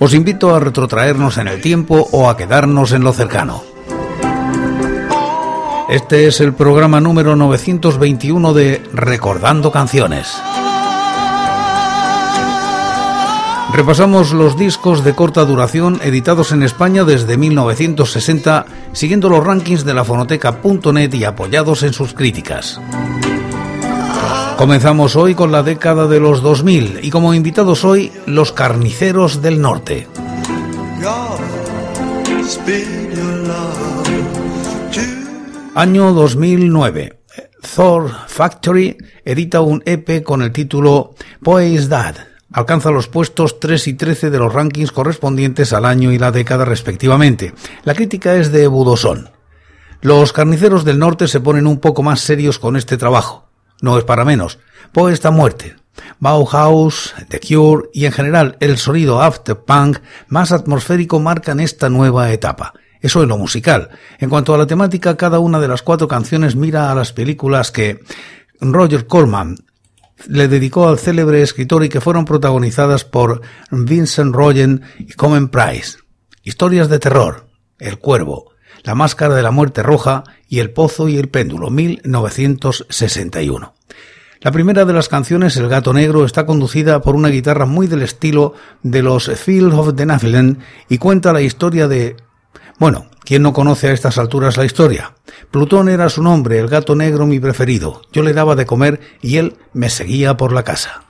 Os invito a retrotraernos en el tiempo o a quedarnos en lo cercano. Este es el programa número 921 de Recordando Canciones. Repasamos los discos de corta duración editados en España desde 1960, siguiendo los rankings de la fonoteca.net y apoyados en sus críticas. Comenzamos hoy con la década de los 2000 y como invitados hoy los carniceros del norte. Año 2009. Thor Factory edita un EP con el título Poe's Dad. Alcanza los puestos 3 y 13 de los rankings correspondientes al año y la década respectivamente. La crítica es de Budosón. Los carniceros del norte se ponen un poco más serios con este trabajo no es para menos. Poe está muerte. Bauhaus, The Cure y en general el sonido after punk más atmosférico marcan esta nueva etapa. Eso es lo musical. En cuanto a la temática, cada una de las cuatro canciones mira a las películas que Roger Corman le dedicó al célebre escritor y que fueron protagonizadas por Vincent Royen y Common Price. Historias de terror, El Cuervo, la Máscara de la Muerte Roja y El Pozo y el Péndulo, 1961. La primera de las canciones, El Gato Negro, está conducida por una guitarra muy del estilo de los Field of the Nephilim y cuenta la historia de... Bueno, ¿quién no conoce a estas alturas la historia? Plutón era su nombre, el gato negro mi preferido. Yo le daba de comer y él me seguía por la casa.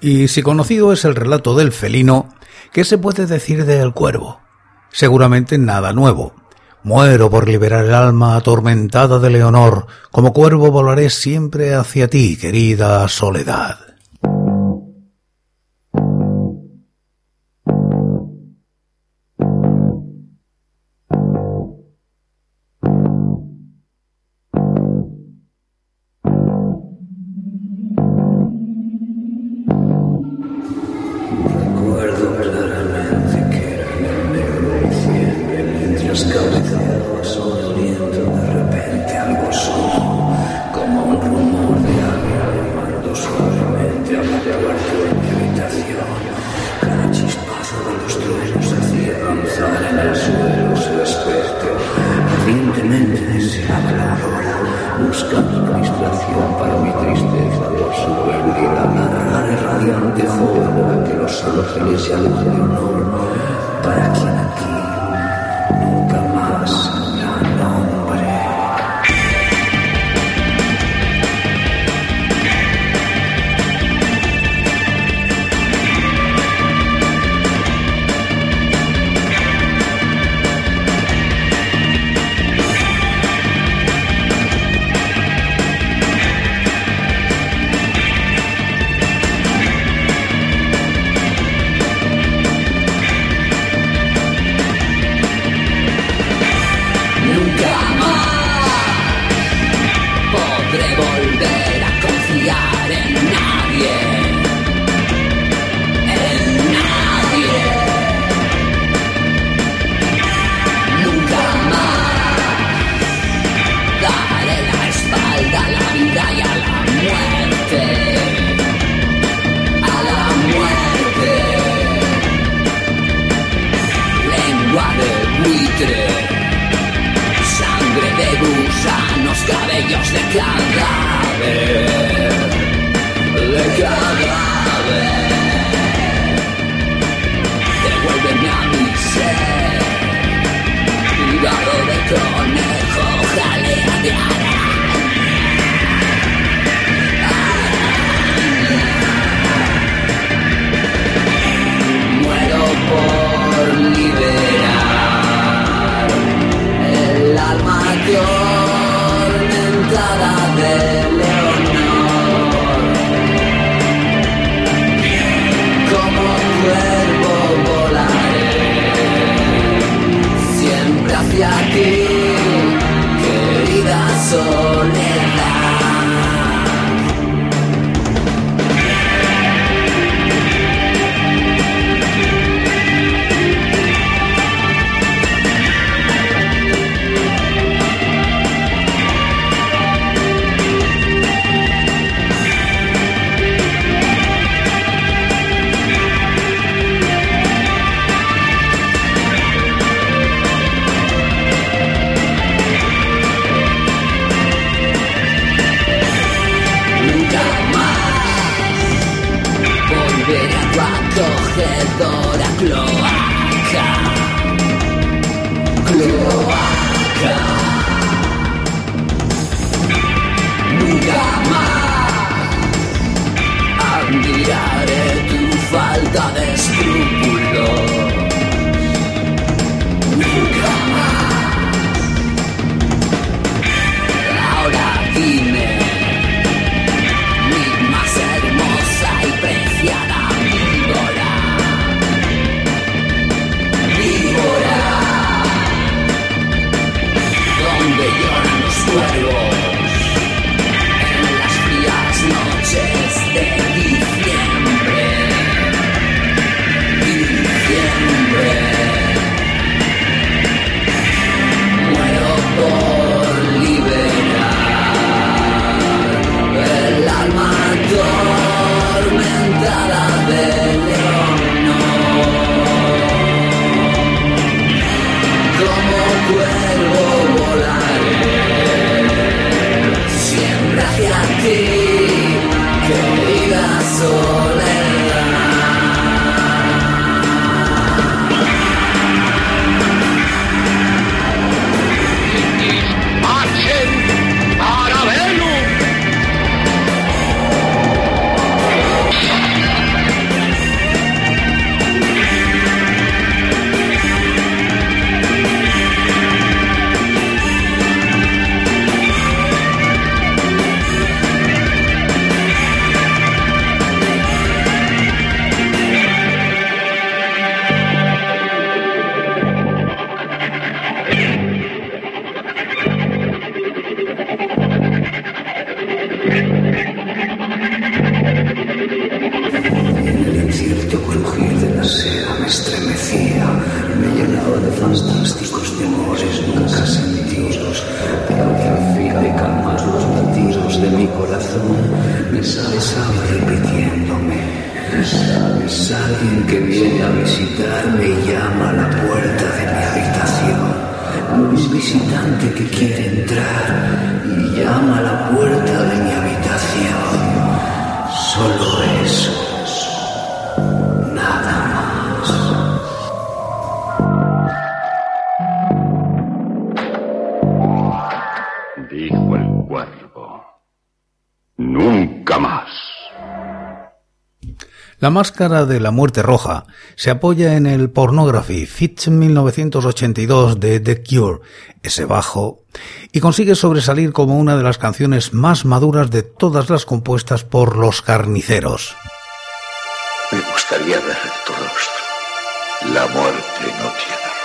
Y si conocido es el relato del felino, ¿qué se puede decir del cuervo? Seguramente nada nuevo. Muero por liberar el alma atormentada de Leonor, como cuervo volaré siempre hacia ti, querida soledad. distracción para mi tristeza por su pérdida, mi radiante joven que los ángeles se alejan de honor para quien aquí crujir de la seda me estremecía, me llenaba de fantásticos temores nunca sentidos, pero al fin de calmar los latidos de mi corazón, me estaba repitiéndome. Sabes, alguien que viene a visitarme y llama a la puerta de mi habitación. Un visitante que quiere entrar y llama a la puerta de mi habitación. Solo eso. La máscara de la muerte roja se apoya en el Pornography Fit 1982 de The Cure, ese bajo, y consigue sobresalir como una de las canciones más maduras de todas las compuestas por los carniceros. Me gustaría ver tu rostro. La muerte no tiene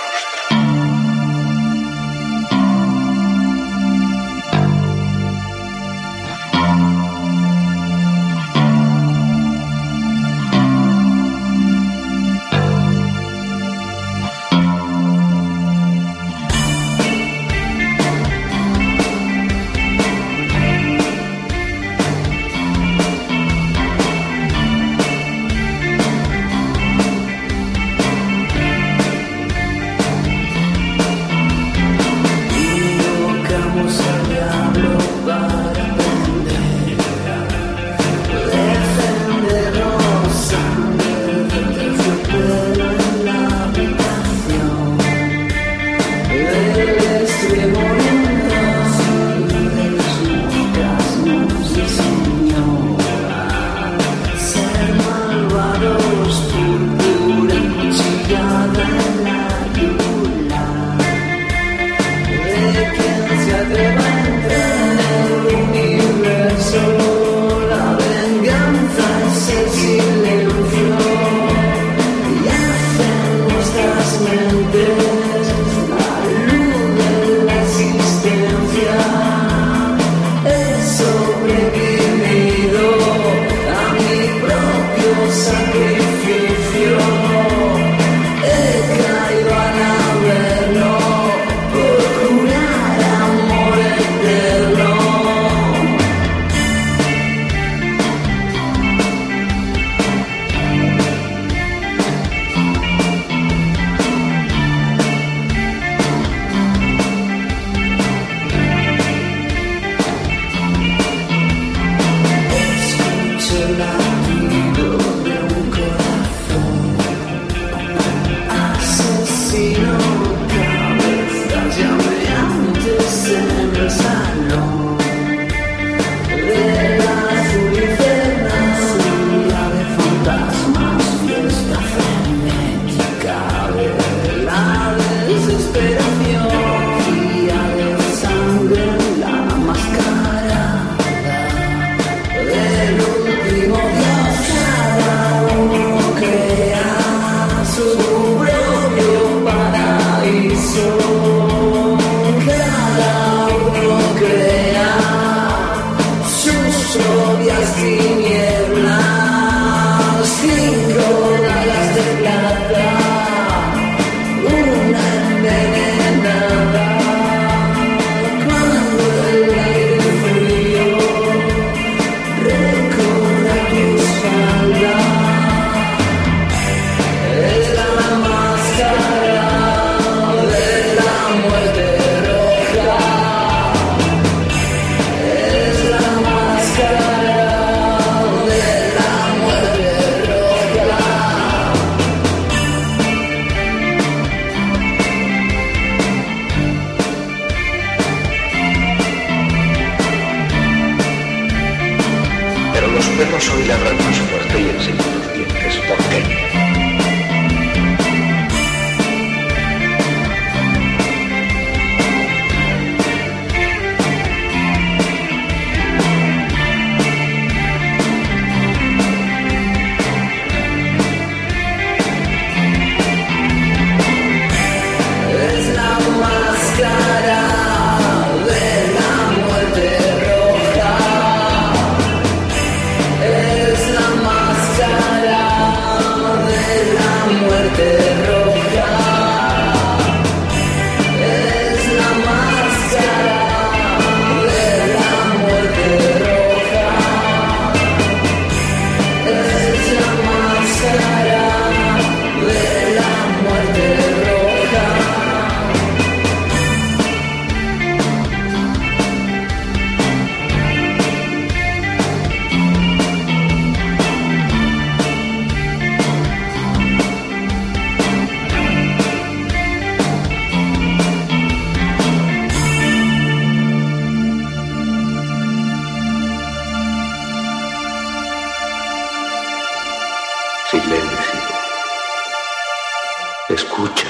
Escucha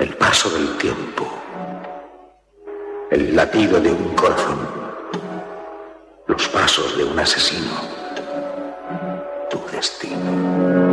el paso del tiempo, el latido de un corazón, los pasos de un asesino, tu destino.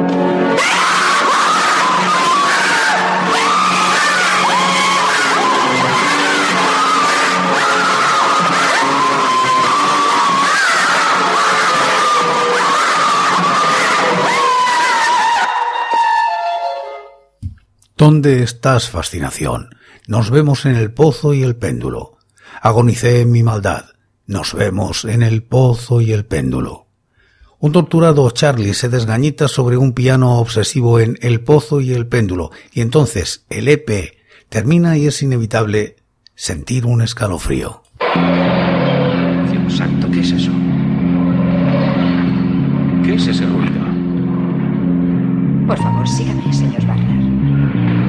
¿Dónde estás, fascinación? Nos vemos en el pozo y el péndulo. Agonicé en mi maldad. Nos vemos en el pozo y el péndulo. Un torturado Charlie se desgañita sobre un piano obsesivo en El pozo y el péndulo, y entonces el EP termina y es inevitable sentir un escalofrío. Dios santo, ¿qué es eso? ¿Qué es ese ruido? Por favor, sígame, señor Wagner.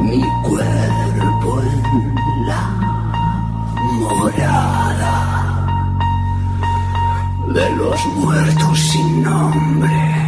mi cuerpo en la morada de los muertos sin nombre.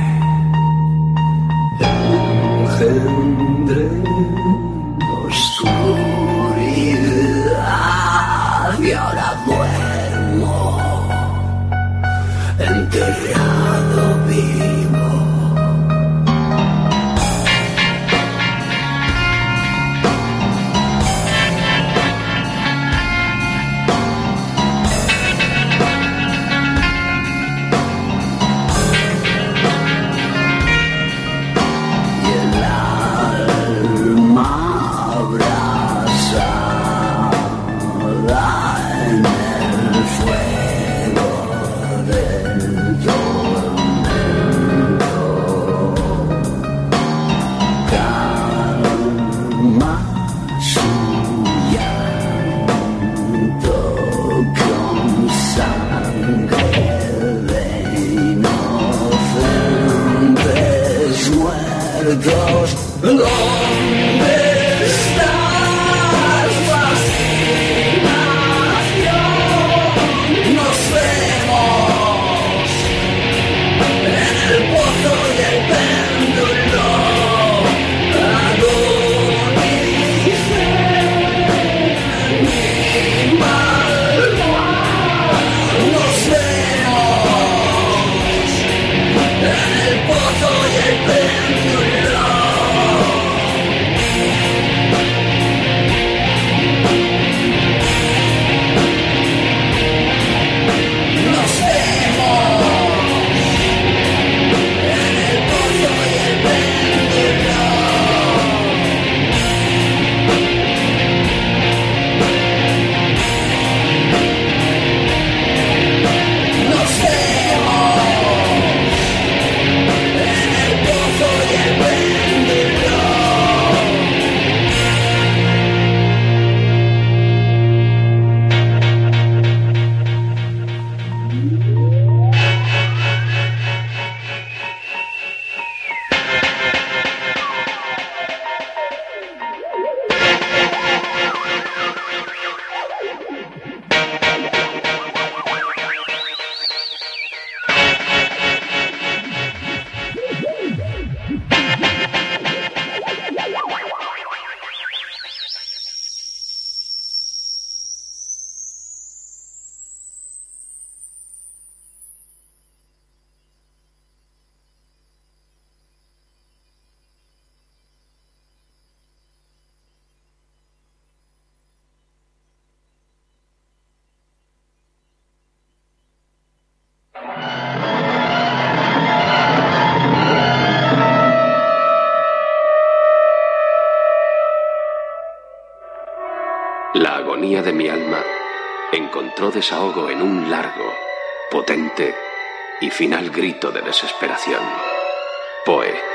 Desahogo en un largo, potente y final grito de desesperación. Poe.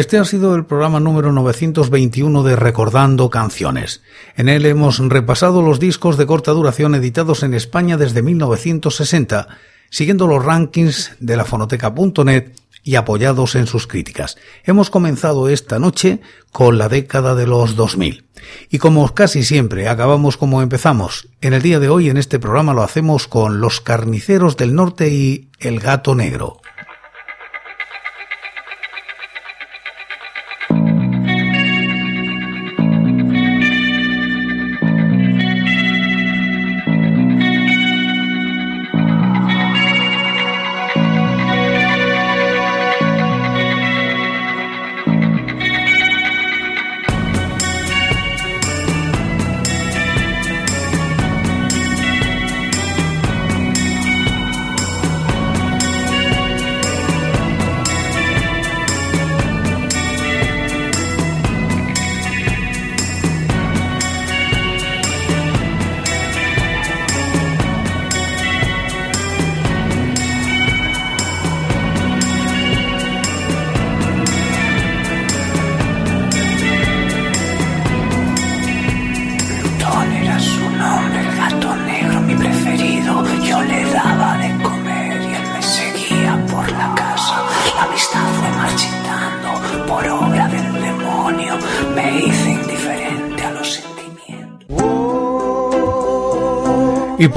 Este ha sido el programa número 921 de Recordando Canciones. En él hemos repasado los discos de corta duración editados en España desde 1960, siguiendo los rankings de la fonoteca.net y apoyados en sus críticas. Hemos comenzado esta noche con la década de los 2000. Y como casi siempre acabamos como empezamos, en el día de hoy en este programa lo hacemos con Los Carniceros del Norte y El Gato Negro.